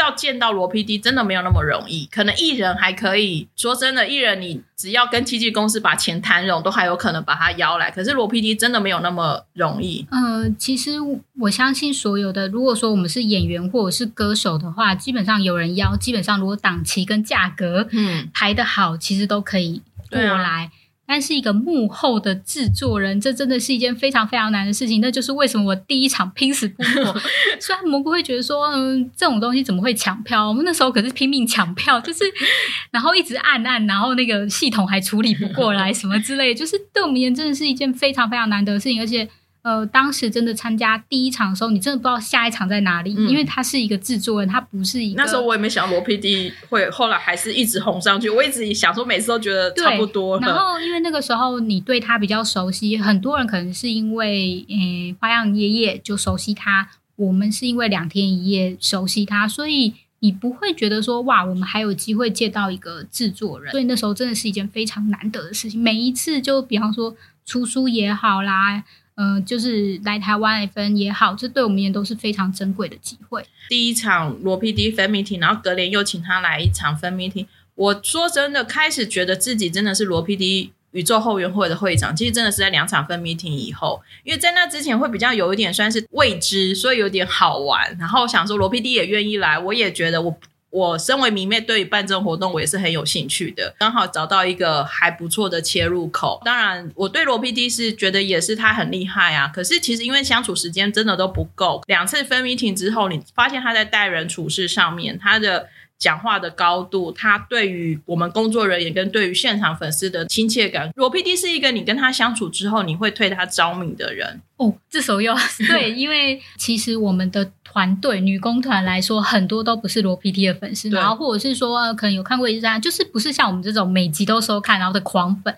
要见到罗 PD 真的没有那么容易。可能艺人还可以说真的，艺人你只要跟经纪公司把钱谈拢，都还有可能把他邀来。可是罗 PD 真的没有那么容易。呃，其实我相信所有的，如果说我们是演员或者是歌手的话，基本上有人邀，基本上如果档期跟价格嗯，排的好，其实都可以过来。但是一个幕后的制作人，这真的是一件非常非常难的事情。那就是为什么我第一场拼死不活，虽然蘑菇会觉得说，嗯，这种东西怎么会抢票？我们那时候可是拼命抢票，就是然后一直按按，然后那个系统还处理不过来，什么之类，就是对我们而言真的是一件非常非常难得的事情，而且。呃，当时真的参加第一场的时候，你真的不知道下一场在哪里，嗯因为他是一个制作人，他不是一个。那时候我也没想到罗 PD 会后来还是一直红上去。我一直想说，每次都觉得差不多然。后因为那个时候你对他比较熟悉，很多人可能是因为诶、花样爷爷就熟悉他，我们是因为两天一夜熟悉他，所以你不会觉得说哇，我们还有机会见到一个制作人，所以那时候真的是一件非常难得的事情。每一次就比方说出书也好啦。嗯、就是来台湾 FN 也好，这对我们也都是非常珍贵的机会。第一场罗 PD fan meeting，然后隔年又请他来一场 fan meeting。我说真的，开始觉得自己真的是罗 PD 宇宙后援会的会长，其实真的是在两场 fan meeting 以后，因为在那之前会比较有一点算是未知，所以有点好玩。然后想说罗 PD 也愿意来，我也觉得我。我身为迷妹，对于办这种活动，我也是很有兴趣的。刚好找到一个还不错的切入口。当然，我对罗 PD 是觉得也是他很厉害啊。可是其实因为相处时间真的都不够，两次分 meeting 之后，你发现他在待人处事上面，他的讲话的高度，他对于我们工作人员跟对于现场粉丝的亲切感，罗 PD 是一个你跟他相处之后，你会对他着迷的人。哦，这时候又要 对，因为其实我们的团队女工团来说，很多都不是罗 PD 的粉丝，然后或者是说、呃可能有看过一站，就是不是像我们这种每集都收看然后的狂粉。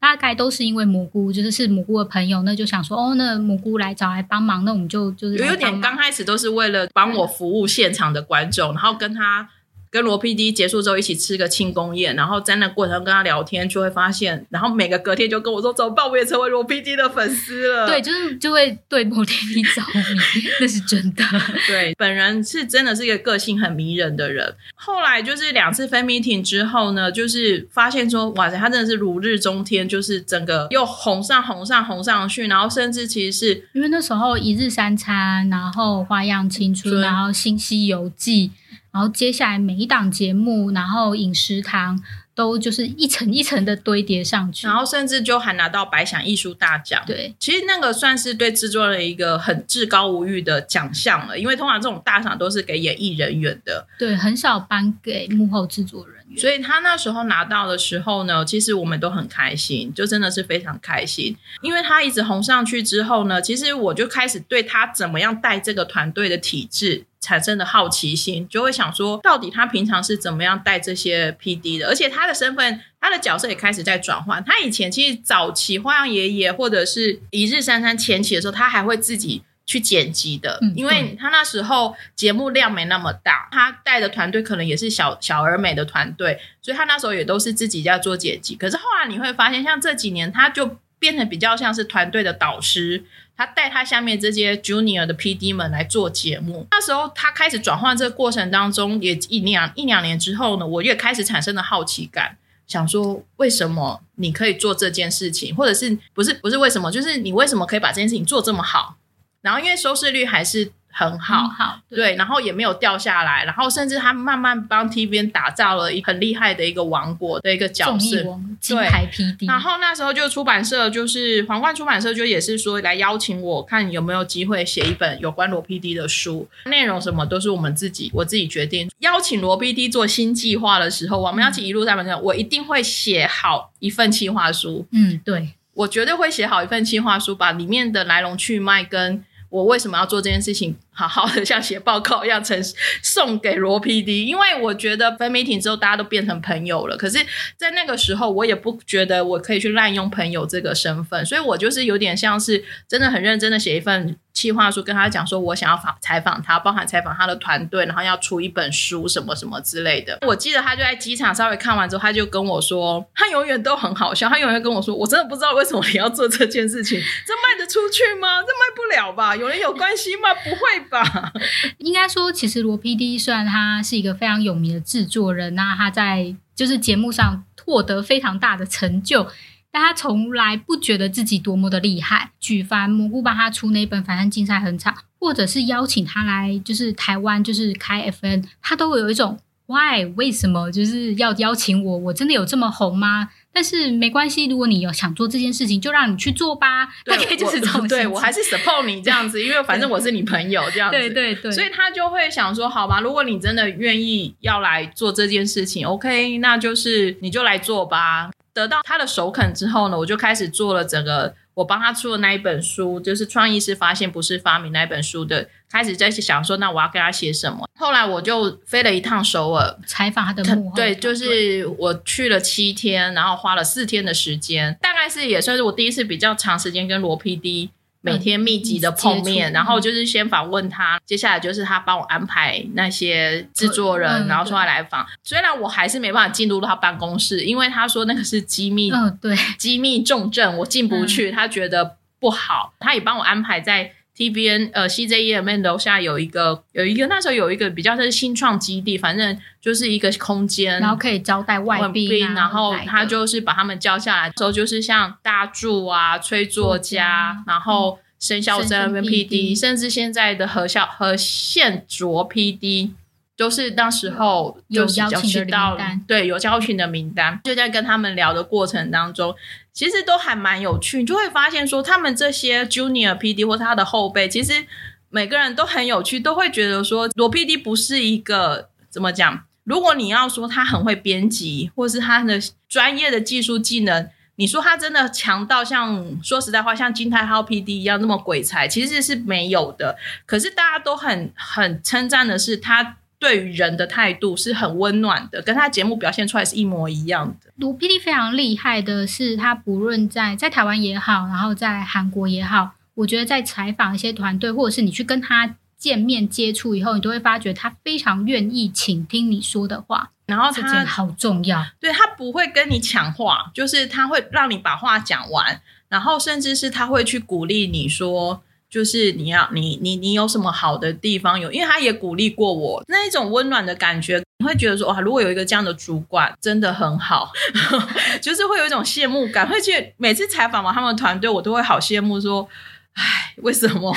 大概都是因为蘑菇，就是是蘑菇的朋友，那就想说哦，那蘑菇来找来帮忙，那我们就就是有点刚开始都是为了帮我服务现场的观众，然后跟他跟罗 PD 结束之后一起吃个庆功宴，然后在那过程中跟他聊天，就会发现，然后每个隔天就跟我说怎么办，我也成为罗 PD 的粉丝了。对，就是就会对某天你着迷，那是真的。对，本人是真的是一个个性很迷人的人。后来就是两次 fan meeting 之后呢，就是发现说，哇塞，他真的是如日中天，就是整个又红上红上红上去，然后甚至其实是因为那时候一日三餐，然后花样青春，然后新西游记，然后接下来每一档节目，然后饮食堂都就是一层一层的堆叠上去。然后甚至就还拿到百想艺术大奖。对，其实那个算是对制作人一个很至高无欲的奖项了，因为通常这种大奖都是给演艺人员的，对，很少颁给幕后制作人员。所以他那时候拿到的时候呢，其实我们都很开心，就真的是非常开心。因为他一直红上去之后呢，其实我就开始对他怎么样带这个团队的体制产生的好奇心，就会想说，到底他平常是怎么样带这些 PD 的？而且他的身份，他的角色也开始在转换。他以前其实早期花样爷爷或者是一日三餐前期的时候，他还会自己。去剪辑的，嗯因为他那时候节目量没那么大，他带的团队可能也是小小而美的团队，所以他那时候也都是自己在做剪辑。可是后来你会发现，像这几年他就变得比较像是团队的导师，他带他下面这些 junior 的 PD 们来做节目。那时候他开始转换这个过程当中，也一两一两年之后呢，我也开始产生了好奇感。想说，为什么你可以做这件事情，或者是不是不是为什么，就是你为什么可以把这件事情做这么好？然后因为收视率还是很好，很好，对，然后也没有掉下来，然后甚至他慢慢帮 TVN 打造了一很厉害的一个王国的一个角色。对金牌 PD，然后那时候就出版社就是皇冠出版社就也是说来邀请我看有没有机会写一本有关罗 PD 的书，内容什么都是我们自己我自己决定。邀请罗 PD 做新计划的时候，我们要请一路在本上，我一定会写好一份计划书，嗯，对，我绝对会写好一份计划书，把里面的来龙去脉跟我为什么要做这件事情，好好的像写报告一样呈送给罗 PD。因为我觉得分 meeting 之后，大家都变成朋友了。可是，在那个时候，我也不觉得我可以去滥用朋友这个身份，所以我就是有点像是真的很认真的写一份计划书，跟他讲说我想要访采访他，包含采访他的团队，然后要出一本书什么什么之类的。我记得他就在机场稍微看完之后，他就跟我说，他永远都很好笑，他永远跟我说，我真的不知道为什么你要做这件事情，这卖得出去吗？这卖不了吧？有人有关系吗？不会吧？应该说，其实罗 PD 虽然他是一个非常有名的制作人，那他在就是节目上获得非常大的成就，但他从来不觉得自己多么的厉害。举凡蘑菇帮他出那本《反正竞赛很长》，或者是邀请他来就是台湾就是开 FN，他都会有一种 Why 为什么就是要邀请我？我真的有这么红吗？但是没关系，如果你有想做这件事情，就让你去做吧。大概就是这种。对我还是 support 你这样子，因为反正我是你朋友这样子。对对对。所以他就会想说，好吧，如果你真的愿意要来做这件事情，OK，那就是你就来做吧。得到他的首肯之后呢，我就开始做了整个。我帮他出的那一本书，就是《创意是发现，不是发明》那一本书的，开始在想说，那我要跟他写什么？后来我就飞了一趟首尔，采访他的幕后。对，就是我去了七天，然后花了四天的时间，大概是也算是我第一次比较长时间跟罗 PD。每天密集的碰面，然后就是先访问他，接下来就是他帮我安排那些制作人，然后说他来访。虽然我还是没办法进入他办公室，因为他说那个是机密，嗯，对，机密重症，我进不去，他觉得不好。他也帮我安排在。T B N 呃 C J E M N 楼下有一个有一个那时候有一个比较是新创基地，反正就是一个空间，然后可以招待外宾，然后他就是把他们叫下来之后，就是像大柱啊、崔作家，然后生肖真 N P D，甚至现在的何孝何宪卓 P D。都是那时候有邀请到，对，有邀请的名单，就在跟他们聊的过程当中，其实都还蛮有趣，你就会发现说，他们这些 junior PD 或他的后辈，其实每个人都很有趣，都会觉得说，罗 PD 不是一个怎么讲？如果你要说他很会编辑，或是他的专业的技术技能，你说他真的强到像说实在话，像金泰浩 PD 一样那么鬼才，其实是没有的。可是大家都很很称赞的是他。对于人的态度是很温暖的，跟他节目表现出来是一模一样的。卢 PD 非常厉害的是，他不论在在台湾也好，然后在韩国也好，我觉得在采访一些团队，或者是你去跟他见面接触以后，你都会发觉他非常愿意倾听你说的话。然后他好重要，对他不会跟你抢话，就是他会让你把话讲完，然后甚至是他会去鼓励你说。就是你要你你你有什么好的地方有？因为他也鼓励过我那一种温暖的感觉，你会觉得说哇，如果有一个这样的主管，真的很好，就是会有一种羡慕感。会去每次采访完他们团队，我都会好羡慕说，哎，为什么？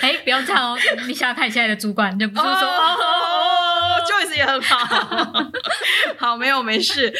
哎，不要这样哦！你想想看，现在的主管就不是说哦，Joyce 也很好，好，没有没事。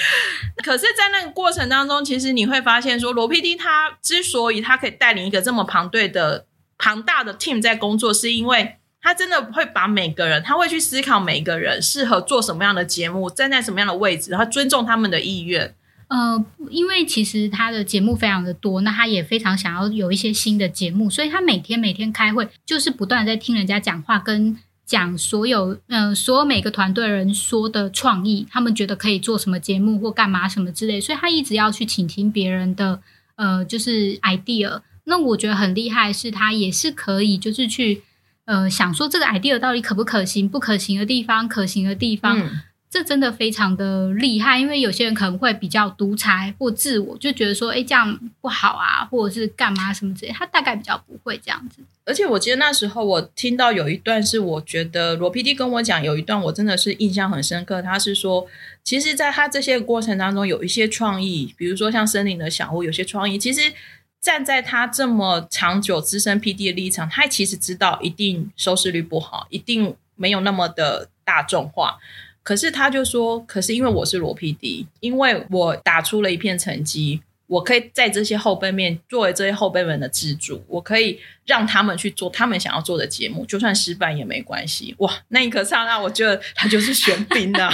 可是，在那个过程当中，其实你会发现说，罗 PD 他之所以他可以带领一个这么庞队的。庞大的 team 在工作，是因为他真的会把每个人，他会去思考每个人适合做什么样的节目，站在什么样的位置，然后尊重他们的意愿。呃，因为其实他的节目非常的多，那他也非常想要有一些新的节目，所以他每天每天开会，就是不断在听人家讲话，跟讲所有嗯所有每个团队人说的创意，他们觉得可以做什么节目或干嘛什么之类，所以他一直要去倾听别人的呃就是 idea。那我觉得很厉害，是他也是可以，就是去呃想说这个 idea 到底可不可行，不可行的地方，可行的地方，这真的非常的厉害。因为有些人可能会比较独裁或自我，就觉得说，哎，这样不好啊，或者是干嘛什么之类，他大概比较不会这样子。而且我记得那时候我听到有一段是，我觉得罗 PD 跟我讲有一段，我真的是印象很深刻。他是说，其实在他这些过程当中，有一些创意，比如说像森林的小屋，有些创意，其实。站在他这么长久资深 P D 的立场，他其实知道一定收视率不好，一定没有那么的大众化。可是他就说：“可是因为我是罗 P D，因为我打出了一片成绩，我可以在这些后辈面作为这些后辈们的支柱，我可以让他们去做他们想要做的节目，就算失败也没关系。”哇，那一刻刹那，我觉得他就是玄彬啊，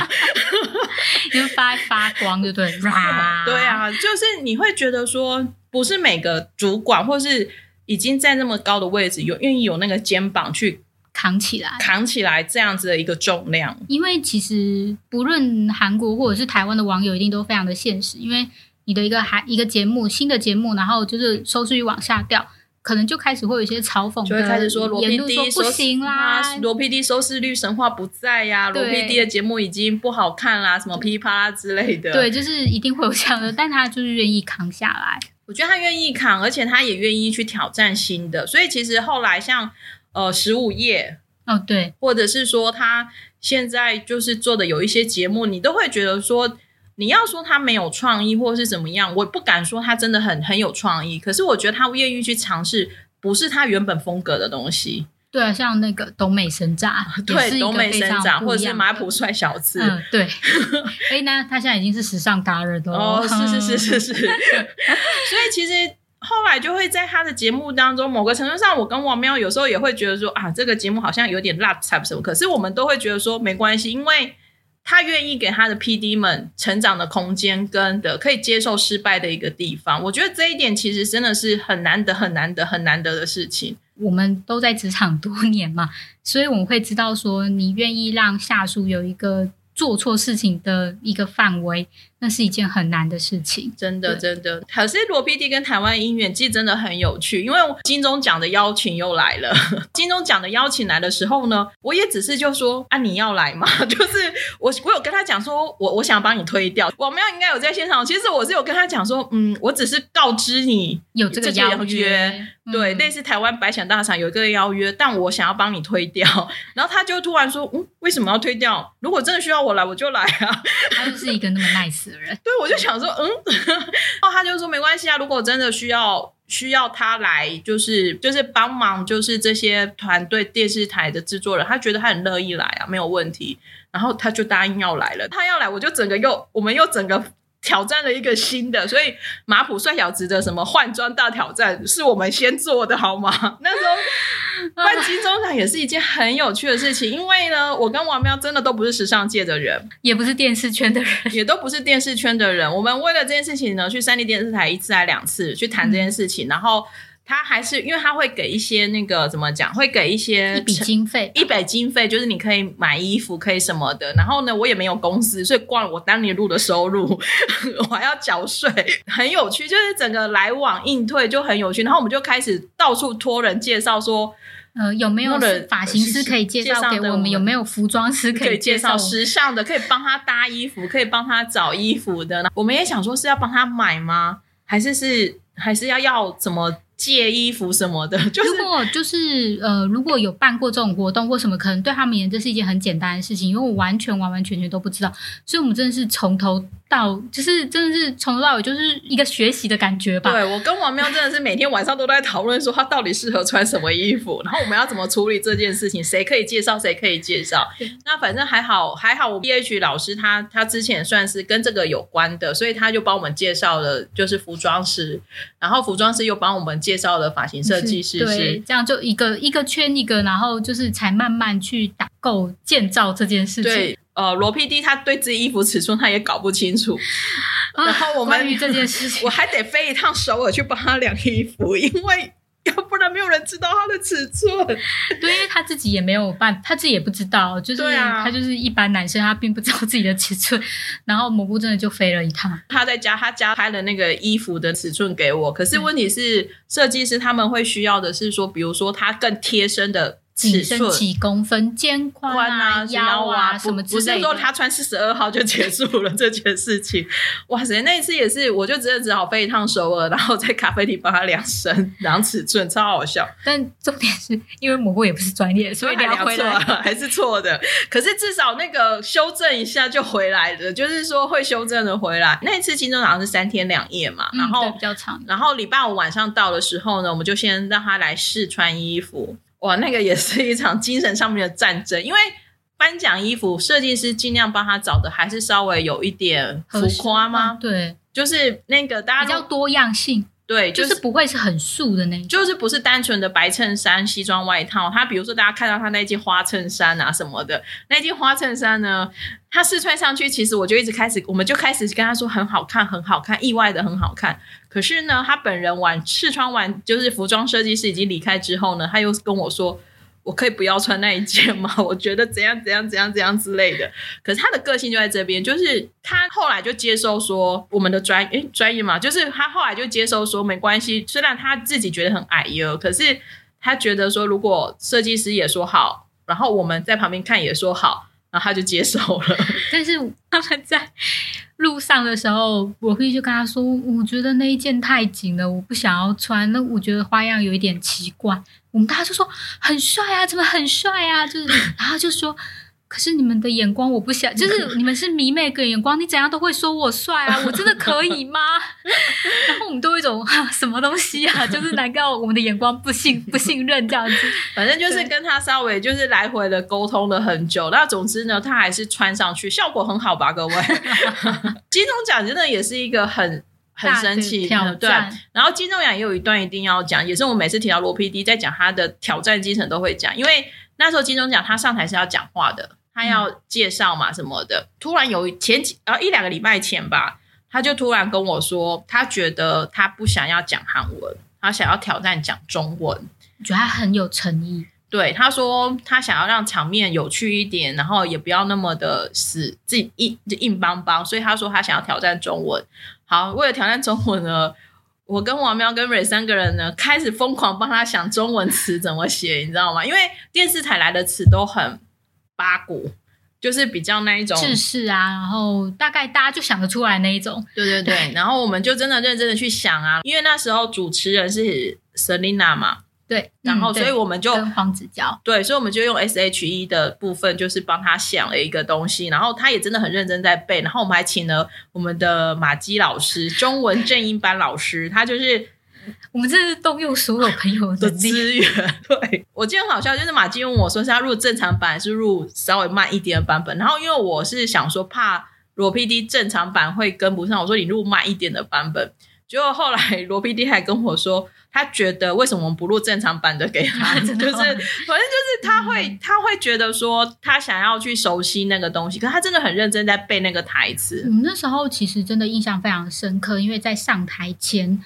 因为发发光，对不对？对啊，就是你会觉得说。不是每个主管或是已经在那么高的位置，有愿意有那个肩膀去扛起来，扛起来这样子的一个重量。因为其实不论韩国或者是台湾的网友，一定都非常的现实。因为你的一个韩一个节目，新的节目，然后就是收视率往下掉，可能就开始会有一些嘲讽，就会开始说罗 PD 不行啦，罗 PD 收视率神话不在呀，罗 PD 的节目已经不好看啦，什么噼里啪啦之类的。对，就是一定会有这样的，但他就是愿意扛下来。我觉得他愿意扛，而且他也愿意去挑战新的。所以其实后来像呃十五页，哦，对，或者是说他现在就是做的有一些节目，你都会觉得说，你要说他没有创意或是怎么样，我不敢说他真的很很有创意，可是我觉得他愿意去尝试，不是他原本风格的东西。对啊，像那个东美神炸，对，东美神炸，或者是马普，普帅小子，嗯，对。哎，那他现在已经是时尚达人了哦，是是是是是。所以其实后来就会在他的节目当中，某个程度上，我跟王喵有时候也会觉得说啊，这个节目好像有点辣菜什么，可是我们都会觉得说没关系，因为。他愿意给他的 P D 们成长的空间，跟的可以接受失败的一个地方，我觉得这一点其实真的是很难得、很难得、很难得的事情。我们都在职场多年嘛，所以我们会知道说，你愿意让下属有一个做错事情的一个范围。那是一件很难的事情，真的真的。可是罗 PD 跟台湾音乐季真的很有趣，因为金钟奖的邀请又来了。金钟奖的邀请来的时候呢，我也只是就说啊，你要来吗？就是我我有跟他讲说，我我想帮你推掉。我们要应该有在现场，其实我是有跟他讲说，嗯，我只是告知你有这个邀约，对，类似台湾百想大赏有一个邀约，但我想要帮你推掉。然后他就突然说，嗯，为什么要推掉？如果真的需要我来，我就来啊。他就是一个那么 nice。对，我就想说，嗯，然后，他就说没关系啊，如果真的需要需要他来，就是就是帮忙，就是这些团队电视台的制作人，他觉得他很乐意来啊，没有问题，然后他就答应要来了。他要来，我就整个又我们又整个。挑战了一个新的，所以马普帅小子的什么换装大挑战是我们先做的，好吗？那时候换金钟奖也是一件很有趣的事情，因为呢，我跟王喵真的都不是时尚界的人，也不是电视圈的人，也都不是电视圈的人。我们为了这件事情呢，去三立电视台一次还两次去谈这件事情，然后。他还是因为他会给一些那个怎么讲，会给一些一笔经费，一笔经费就是你可以买衣服，可以什么的。然后呢，我也没有公司，所以光我当年录的收入，我还要缴税，很有趣。就是整个来往应退就很有趣。然后我们就开始到处托人介绍说，呃，有没有发型师可以介绍给我们？有没有服装师可以介绍时尚的，可以帮他搭衣服，可以帮他找衣服的？我们也想说是要帮他买吗？还是是还是要要怎么？借衣服什么的，就是如果就是呃，如果有办过这种活动或什么，可能对他们而言这是一件很简单的事情，因为我完全完完全全都不知道，所以我们真的是从头。到就是真的是从头到尾就是一个学习的感觉吧。对我跟王喵真的是每天晚上都在讨论说他到底适合穿什么衣服，然后我们要怎么处理这件事情，谁可以介绍谁可以介绍。那反正还好还好，我 B H 老师他他之前算是跟这个有关的，所以他就帮我们介绍了就是服装师，然后服装师又帮我们介绍了发型设计师，对，这样就一个一个圈一个，然后就是才慢慢去打构建造这件事情。呃，罗 PD 他对自己衣服尺寸他也搞不清楚，然后我们这件事情，我还得飞一趟首尔去帮他量衣服，因为要不然没有人知道他的尺寸。对，因为他自己也没有办，他自己也不知道，就是他就是一般男生，他并不知道自己的尺寸。然后蘑菇真的就飞了一趟，他在家他家拍了那个衣服的尺寸给我，可是问题是设计师他们会需要的是说，比如说他更贴身的。尺寸几公分，肩宽啊，腰啊，什么之类的。不是说他穿四十二号就结束了这件事情。哇塞，那一次也是，我就真的只好飞一趟首尔，然后在咖啡厅帮他量身、量尺寸，超好笑。但重点是因为蘑菇也不是专业，所以量 错了还是错的。可是至少那个修正一下就回来了，就是说会修正的回来。那一次金钟好像是三天两夜嘛，然后比较长。然后礼拜五晚上到的时候呢，我们就先让他来试穿衣服。哇，那个也是一场精神上面的战争，因为颁奖衣服设计师尽量帮他找的还是稍微有一点浮夸吗？对，就是那个大家比较多样性。对，就是不会是很素的那种，就是不是单纯的白衬衫、西装外套。他比如说，大家看到他那件花衬衫啊什么的，那件花衬衫呢，他试穿上去，其实我就一直开始，我们就开始跟他说很好看，很好看，意外的很好看。可是呢，他本人完试穿完，就是服装设计师已经离开之后呢，他又跟我说。我可以不要穿那一件吗？我觉得怎样怎样怎样怎样之类的。可是他的个性就在这边，就是他后来就接受说我们的专诶专业嘛，就是他后来就接受说没关系。虽然他自己觉得很矮哟，可是他觉得说如果设计师也说好，然后我们在旁边看也说好，然后他就接受了。但是 他们在路上的时候，我会就跟他说，我觉得那一件太紧了，我不想要穿。那我觉得花样有一点奇怪。我们大家就说很帅啊，怎么很帅啊？就是，然后就说。可是你们的眼光我不想，就是你们是迷妹的眼光，你怎样都会说我帅啊，我真的可以吗？然后我们都有一种什么东西啊，就是难道我们的眼光不信不信任这样子？反正就是跟他稍微就是来回的沟通了很久。那总之呢，他还是穿上去，效果很好吧？各位，金钟奖真的也是一个很很神奇的对。然后金钟奖也有一段一定要讲，也是我每次提到罗 PD 在讲他的挑战精神都会讲，因为。那时候金钟奖他上台是要讲话的，他要介绍嘛什么的。突然有前几呃一两个礼拜前吧，他就突然跟我说，他觉得他不想要讲韩文，他想要挑战讲中文。我觉得他很有诚意。对，他说他想要让场面有趣一点，然后也不要那么的死自己硬硬邦邦，所以他说他想要挑战中文。好，为了挑战中文呢。我跟王喵跟瑞三个人呢，开始疯狂帮他想中文词怎么写，你知道吗？因为电视台来的词都很八股，就是比较那一种知识啊，然后大概大家就想得出来那一种。对对对，然后我们就真的认真的去想啊，因为那时候主持人是 Selina 嘛。对，然后所以我们就跟黄子佼，对，所以我们就用 S H E 的部分，就是帮他想了一个东西，然后他也真的很认真在背，然后我们还请了我们的马基老师，中文正音班老师，他就是 我们这是动用所有朋友的资源。对我记得很好笑，就是马基问我说是要入正常版还是入稍微慢一点的版本，然后因为我是想说怕罗 P D 正常版会跟不上，我说你入慢一点的版本，结果后来罗 P D 还跟我说。他觉得为什么我们不录正常版的给他？就是反正就是他会他会觉得说他想要去熟悉那个东西，可他真的很认真在背那个台词。我们那时候其实真的印象非常深刻，因为在上台前。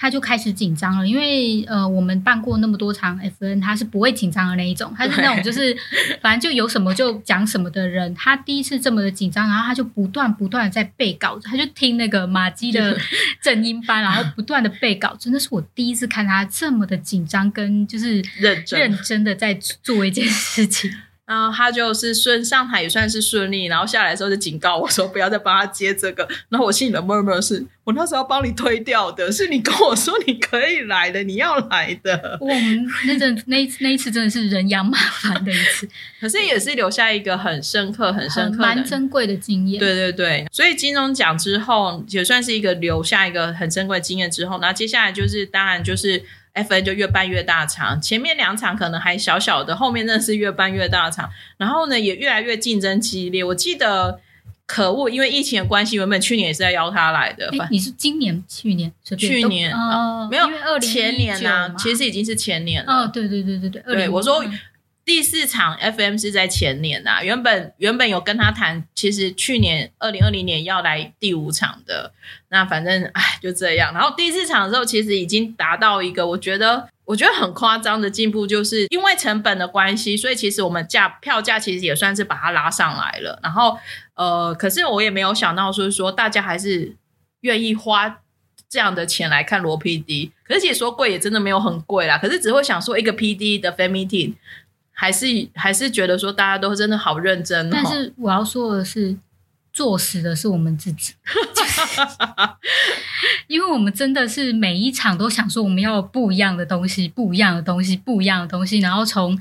他就开始紧张了，因为呃，我们办过那么多场 FN，他是不会紧张的那一种，他是那种就是反正就有什么就讲什么的人。他第一次这么的紧张，然后他就不断不断的在背稿子，他就听那个马基的 正音班，然后不断的背稿真的是我第一次看他这么的紧张，跟就是认真认真的在做一件事情。然后他就是顺上台也算是顺利，然后下来的时候就警告我说不要再帮他接这个。然后我心里的默默是我那时候要帮你推掉的，是你跟我说你可以来的，你要来的。我们那阵那那一次真的是人仰马翻的一次，可是也是留下一个很深刻、很深刻、蛮珍贵的经验。对对对，所以金钟奖之后也算是一个留下一个很珍贵的经验之后，然后接下来就是当然就是。F N 就越办越大场，前面两场可能还小小的，后面真的是越办越大场。然后呢，也越来越竞争激烈。我记得可恶，因为疫情的关系，原本去年也是在邀他来的。你是今年、去年、去年哦，没有前年啊，其实已经是前年了。哦，对对对对对，对我说。第四场 FM 是在前年呐，原本原本有跟他谈，其实去年二零二零年要来第五场的，那反正哎就这样。然后第四场的时候，其实已经达到一个我觉得我觉得很夸张的进步，就是因为成本的关系，所以其实我们价票价其实也算是把它拉上来了。然后呃，可是我也没有想到说说大家还是愿意花这样的钱来看罗 PD，可是其实说贵也真的没有很贵啦，可是只会想说一个 PD 的 Fan Meeting。还是还是觉得说大家都真的好认真，但 是我要说的是，作死的是我们自己，因为我们真的是每一场都想说我们要不一样的东西，不一样的东西，不一样的东西，然后从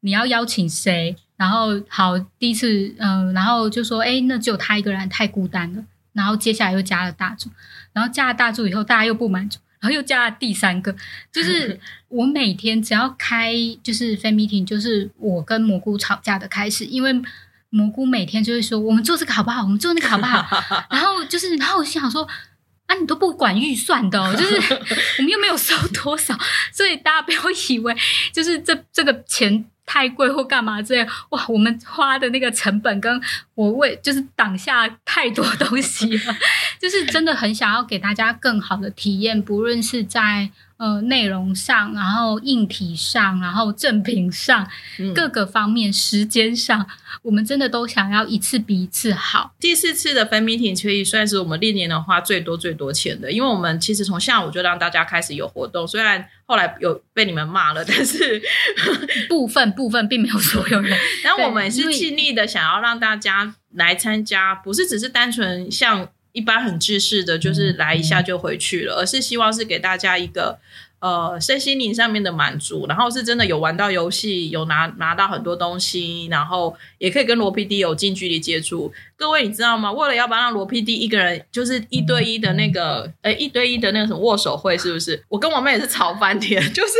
你要邀请谁，然后好第一次嗯，然后就说哎，那只有他一个人太孤单了，然后接下来又加了大柱，然后加了大柱以后，大家又不满足。然后又加了第三个，就是 我每天只要开就是 fan meeting，就是我跟蘑菇吵架的开始，因为蘑菇每天就会说我们做这个好不好，我们做那个好不好，然后就是，然后我心想说啊，你都不管预算的，哦就是 我们又没有收多少，所以大家不要以为就是这这个钱。太贵或干嘛之类哇？我们花的那个成本跟我为就是挡下太多东西了，就是真的很想要给大家更好的体验，不论是在。呃，内容上，然后硬体上，然后正品上，各个方面，时间上，我们真的都想要一次比一次好。第四次的 fan meeting 可以算是我们历年的花最多最多钱的，因为我们其实从下午就让大家开始有活动，虽然后来有被你们骂了，但是部分部分并没有所有人。然后我们是尽力的想要让大家来参加，不是只是单纯像。一般很制式的，就是来一下就回去了，而是希望是给大家一个呃身心灵上面的满足，然后是真的有玩到游戏，有拿拿到很多东西，然后也可以跟罗 PD 有近距离接触。各位你知道吗？为了要不要让罗 PD 一个人就是一对一的那个，呃，一对一的那个什么握手会，是不是？我跟我妹也是吵翻天，就是。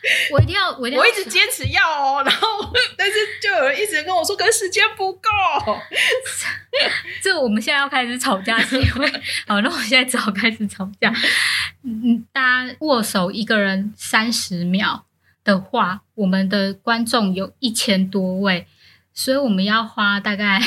我一定要，我一定要，我一直坚持要哦，然后但是就有人一直跟我说，可是时间不够。这我们现在要开始吵架，是因为好，那我现在只好开始吵架。嗯，大家握手一个人三十秒的话，我们的观众有一千多位，所以我们要花大概。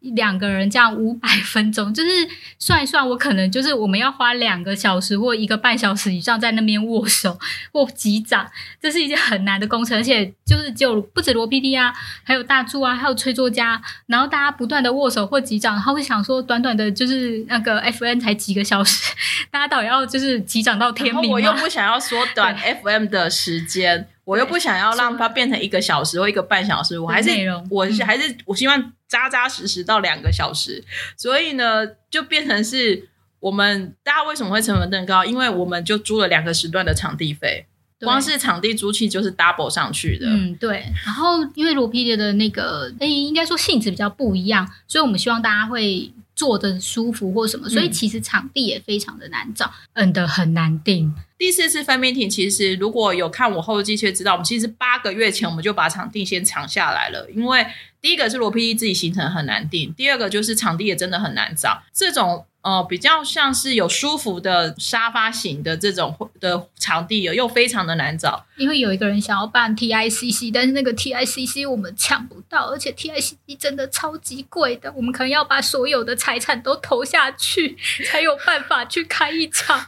两个人这样五百分钟，就是算一算，我可能就是我们要花两个小时或一个半小时以上在那边握手或击掌，这是一件很难的工程，而且就是只有不止罗 PD 啊，还有大柱啊，还有崔作家，然后大家不断的握手或击掌，然后会想说，短短的就是那个 FN 才几个小时，大家到底要就是击掌到天明我又不想要缩短 FM 的时间。我又不想要让它变成一个小时或一个半小时，我还是我还是我希望扎扎实实到两个小时，所以呢，就变成是我们大家为什么会成本更高？因为我们就租了两个时段的场地费，光是场地租期就是 double 上去的。嗯，对。然后因为罗皮迪的那个，诶，应该说性质比较不一样，所以我们希望大家会。坐的舒服或什么，所以其实场地也非常的难找，嗯的很难定。第四次分 meeting，其实如果有看我后记，却知道我们其实八个月前我们就把场地先抢下来了，因为第一个是罗 PD 自己行程很难定，第二个就是场地也真的很难找，这种。呃，比较像是有舒服的沙发型的这种的场地，又非常的难找。因为有一个人想要办 TICC，但是那个 TICC 我们抢不到，而且 TICC 真的超级贵的，我们可能要把所有的财产都投下去，才有办法去开一场。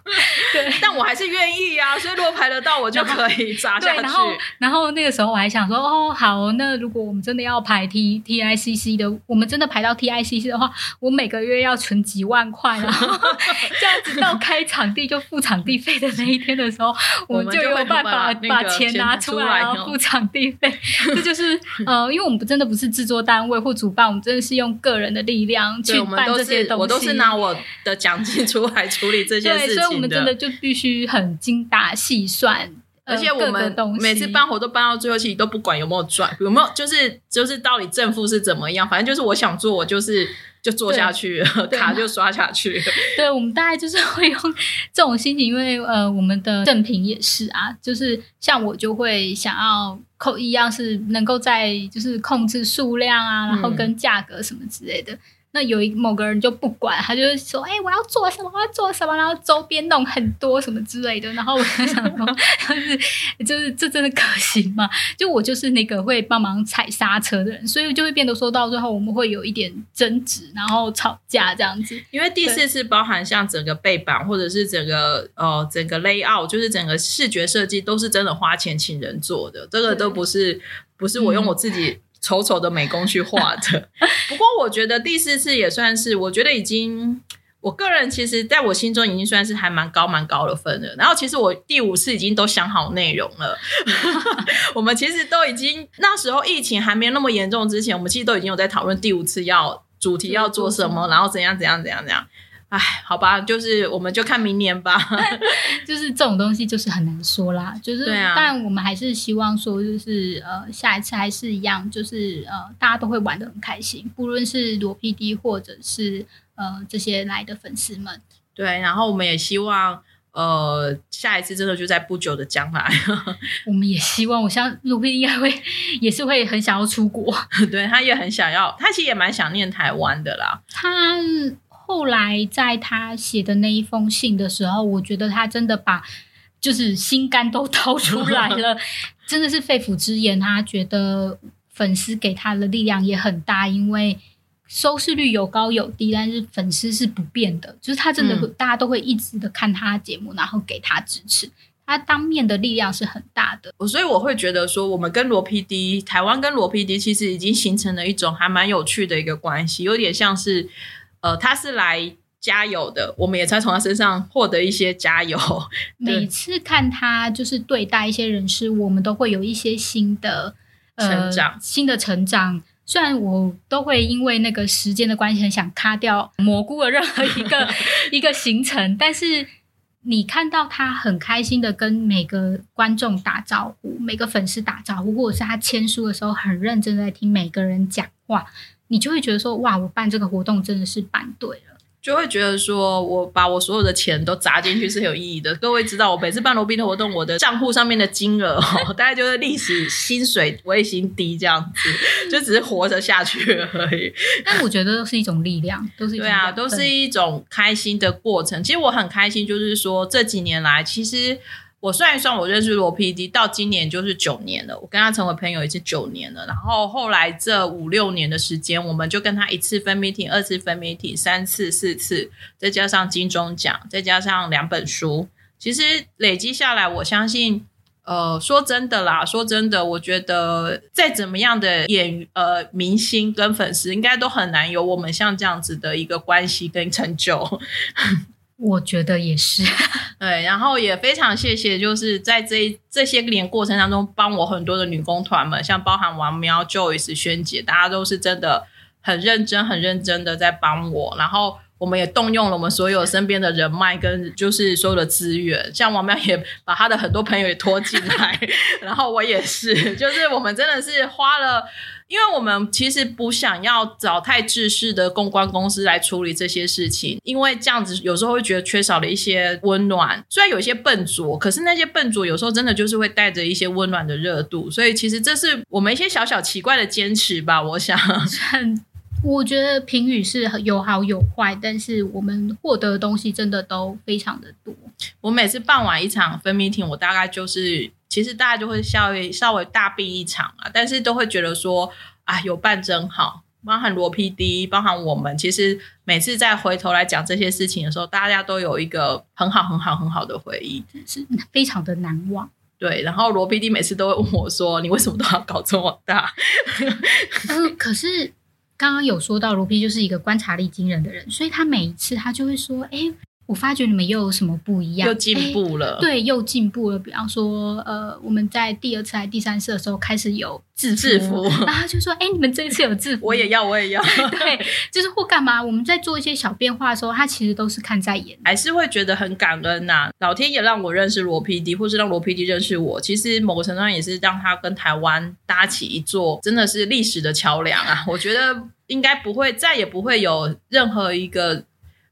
对，但我还是愿意啊，所以如果排得到，我就可以砸下去。然后，然后那个时候我还想说，哦，好，那如果我们真的要排 T TICC 的，我们真的排到 TICC 的话，我每个月要存几万块。然后 这样子到开场地就付场地费的那一天的时候，我们就有办法把钱拿出来然后付场地费。这就是呃，因为我们真的不是制作单位或主办，我们真的是用个人的力量去办这些东西。我都是拿我的奖金出来处理这些事情所以我们真的就必须很精打细算，而且我们每次办活动办到最后，其实都不管有没有赚，有没有就是就是到底正负是怎么样，反正就是我想做，我就是。就做下去，卡就刷下去。对，我们大概就是会用这种心情，因为呃，我们的赠品也是啊，就是像我就会想要扣一样是能够在就是控制数量啊，然后跟价格什么之类的。那有一某个人就不管，他就是说，哎，我要做什么，我要做什么，然后周边弄很多什么之类的。然后我就想说，就是就是这真的可行吗？就我就是那个会帮忙踩刹车的人，所以就会变得说到最后我们会有一点争执，然后吵架这样子。因为第四次包含像整个背板或者是整个呃整个 layout，就是整个视觉设计都是真的花钱请人做的，这个都不是不是我用我自己。丑丑的美工去画的，不过我觉得第四次也算是，我觉得已经，我个人其实在我心中已经算是还蛮高蛮高的分了。然后其实我第五次已经都想好内容了，我们其实都已经那时候疫情还没有那么严重之前，我们其实都已经有在讨论第五次要主题要做什么，然后怎样怎样怎样怎样。哎，好吧，就是我们就看明年吧。就是这种东西就是很难说啦。就是，但我们还是希望说，就是呃，下一次还是一样，就是呃，大家都会玩的很开心，不论是罗 PD 或者是呃这些来的粉丝们。对，然后我们也希望，呃，下一次真的就在不久的将来。我们也希望，我相罗 PD 应该会也是会很想要出国。对他也很想要，他其实也蛮想念台湾的啦。他。后来在他写的那一封信的时候，我觉得他真的把就是心肝都掏出来了，真的是肺腑之言。他觉得粉丝给他的力量也很大，因为收视率有高有低，但是粉丝是不变的，就是他真的会，大家都会一直的看他节目，然后给他支持。他当面的力量是很大的。所以我会觉得说，我们跟罗 PD，台湾跟罗 PD 其实已经形成了一种还蛮有趣的一个关系，有点像是。呃，他是来加油的，我们也才从他身上获得一些加油。每次看他就是对待一些人事，我们都会有一些新的成长，新的成长。虽然我都会因为那个时间的关系，很想卡掉 蘑菇的任何一个 一个行程，但是你看到他很开心的跟每个观众打招呼，每个粉丝打招呼，或者是他签书的时候很认真的在听每个人讲话，你就会觉得说，哇，我办这个活动真的是办对了。就会觉得说，我把我所有的钱都砸进去是有意义的。各位知道，我每次办罗宾的活动，我的账户上面的金额哦，大概就是历史薪水微型低这样子，就只是活着下去而已。但我觉得都是一种力量，都是对啊，都是一种开心的过程。其实我很开心，就是说这几年来，其实。我算一算，我认识罗 PD 到今年就是九年了。我跟他成为朋友已经九年了。然后后来这五六年的时间，我们就跟他一次分 meeting，二次分 meeting，三次、四次，再加上金钟奖，再加上两本书。其实累积下来，我相信，呃，说真的啦，说真的，我觉得再怎么样的演呃明星跟粉丝，应该都很难有我们像这样子的一个关系跟成就。我觉得也是，对，然后也非常谢谢，就是在这这些年过程当中，帮我很多的女工团们，像包含王喵、Joyce、萱姐，大家都是真的很认真、很认真的在帮我。然后我们也动用了我们所有身边的人脉跟就是所有的资源，像王喵也把他的很多朋友也拖进来，然后我也是，就是我们真的是花了。因为我们其实不想要找太制式的公关公司来处理这些事情，因为这样子有时候会觉得缺少了一些温暖。虽然有些笨拙，可是那些笨拙有时候真的就是会带着一些温暖的热度。所以其实这是我们一些小小奇怪的坚持吧。我想，我觉得评语是有好有坏，但是我们获得的东西真的都非常的多。我每次办完一场分 meeting，我大概就是。其实大家就会稍微稍微大病一场啊，但是都会觉得说啊，有伴真好，包含罗 PD，包含我们，其实每次再回头来讲这些事情的时候，大家都有一个很好很好很好的回忆，是非常的难忘。对，然后罗 PD 每次都会问我说：“你为什么都要搞这么大？”嗯，可是刚刚有说到罗 PD 就是一个观察力惊人的人，所以他每一次他就会说：“哎。”我发觉你们又有什么不一样？又进步了，对，又进步了。比方说，呃，我们在第二次还是第三次的时候开始有制服，然后就说：“哎，你们这一次有制服，我也要，我也要。”对，就是或干嘛？我们在做一些小变化的时候，他其实都是看在眼，还是会觉得很感恩呐。老天爷让我认识罗 PD，或是让罗 PD 认识我，其实某个程度上也是让他跟台湾搭起一座真的是历史的桥梁啊。我觉得应该不会，再也不会有任何一个。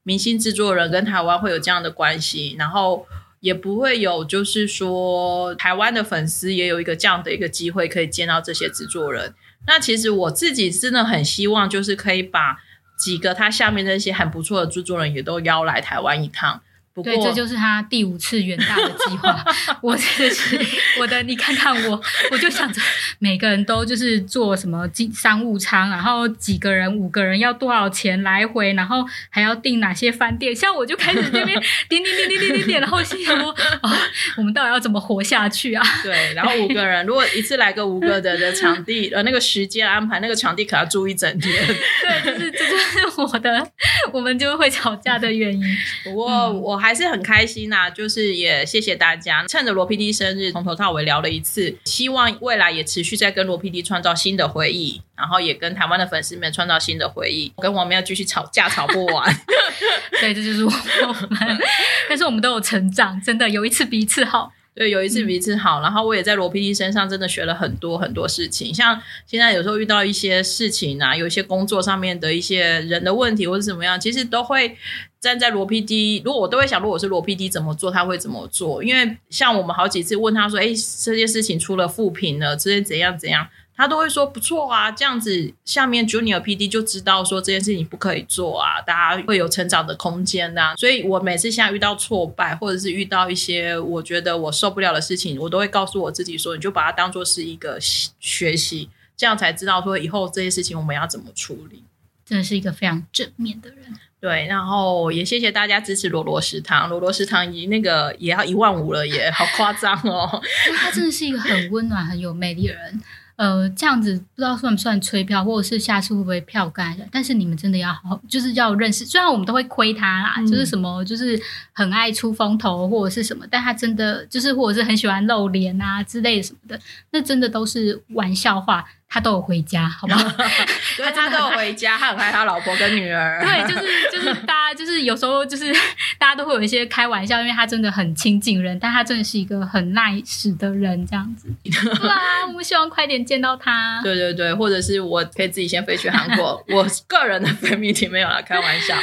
明星制作人跟台湾会有这样的关系，然后也不会有，就是说台湾的粉丝也有一个这样的一个机会可以见到这些制作人。那其实我自己真的很希望，就是可以把几个他下面那些很不错的制作人也都邀来台湾一趟。对，这就是他第五次远大的计划。我真的是我的，你看看我，我就想着每个人都就是坐什么经商务舱，然后几个人五个人要多少钱来回，然后还要订哪些饭店。像我就开始这边 点点点点点点点，然后心想说啊，我们到底要怎么活下去啊？对，然后五个人如果一次来个五个人的场地，呃，那个时间安排，那个场地可要住一整天。对，就是这就是我的，我们就会吵架的原因。不过我还。是很开心呐，就是也谢谢大家，趁着罗 PD 生日，从头到尾聊了一次，希望未来也持续在跟罗 PD 创造新的回忆，然后也跟台湾的粉丝们创造新的回忆。跟我们要继续吵架，吵不完。对，这就是我们，但是我们都有成长，真的有一次比一次好。对，有一次比一次好。然后我也在罗 PD 身上真的学了很多很多事情，像现在有时候遇到一些事情啊，有一些工作上面的一些人的问题或者怎么样，其实都会。站在罗 PD，如果我都会想，如果是罗 PD 怎么做，他会怎么做？因为像我们好几次问他说：“哎，这件事情出了负评了，这些怎样怎样？”他都会说：“不错啊，这样子下面 Junior PD 就知道说这件事情不可以做啊，大家会有成长的空间呐。”所以，我每次现在遇到挫败，或者是遇到一些我觉得我受不了的事情，我都会告诉我自己说：“你就把它当做是一个学习，这样才知道说以后这些事情我们要怎么处理。”真的是一个非常正面的人。对，然后也谢谢大家支持罗罗食堂，罗罗食堂以那个也要一万五了，也好夸张哦。他真的是一个很温暖、很有魅力的人。呃，这样子不知道算不算催票，或者是下次会不会票干？但是你们真的要好，就是要认识。虽然我们都会亏他啦，就是什么，就是很爱出风头或者是什么，但他真的就是或者是很喜欢露脸啊之类什么的，那真的都是玩笑话。他都有回家，好不好？对他都有回家，他很爱他老婆跟女儿。对，就是就是大家就是有时候就是 大家都会有一些开玩笑，因为他真的很亲近人，但他真的是一个很 nice 的人，这样子。对啊，我们希望快点见到他。对对对，或者是我可以自己先飞去韩国。我个人的 fan meeting 没有啦，开玩笑。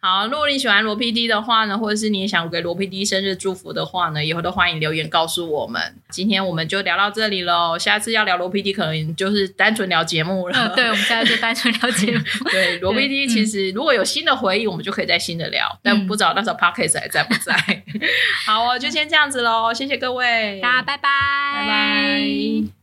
好，如果你喜欢罗 PD 的话呢，或者是你也想给罗 PD 生日祝福的话呢，以后都欢迎留言告诉我们。今天我们就聊到这里喽，下次要聊罗 PD 可能就是单纯聊节目了。嗯，对，我们现在就单纯聊节目。对，罗 PD 其实如果有新的回忆，我们就可以再新的聊，但不知道那时候 Podcast 还在不在。好哦，就先这样子喽，谢谢各位，大家拜拜，拜拜。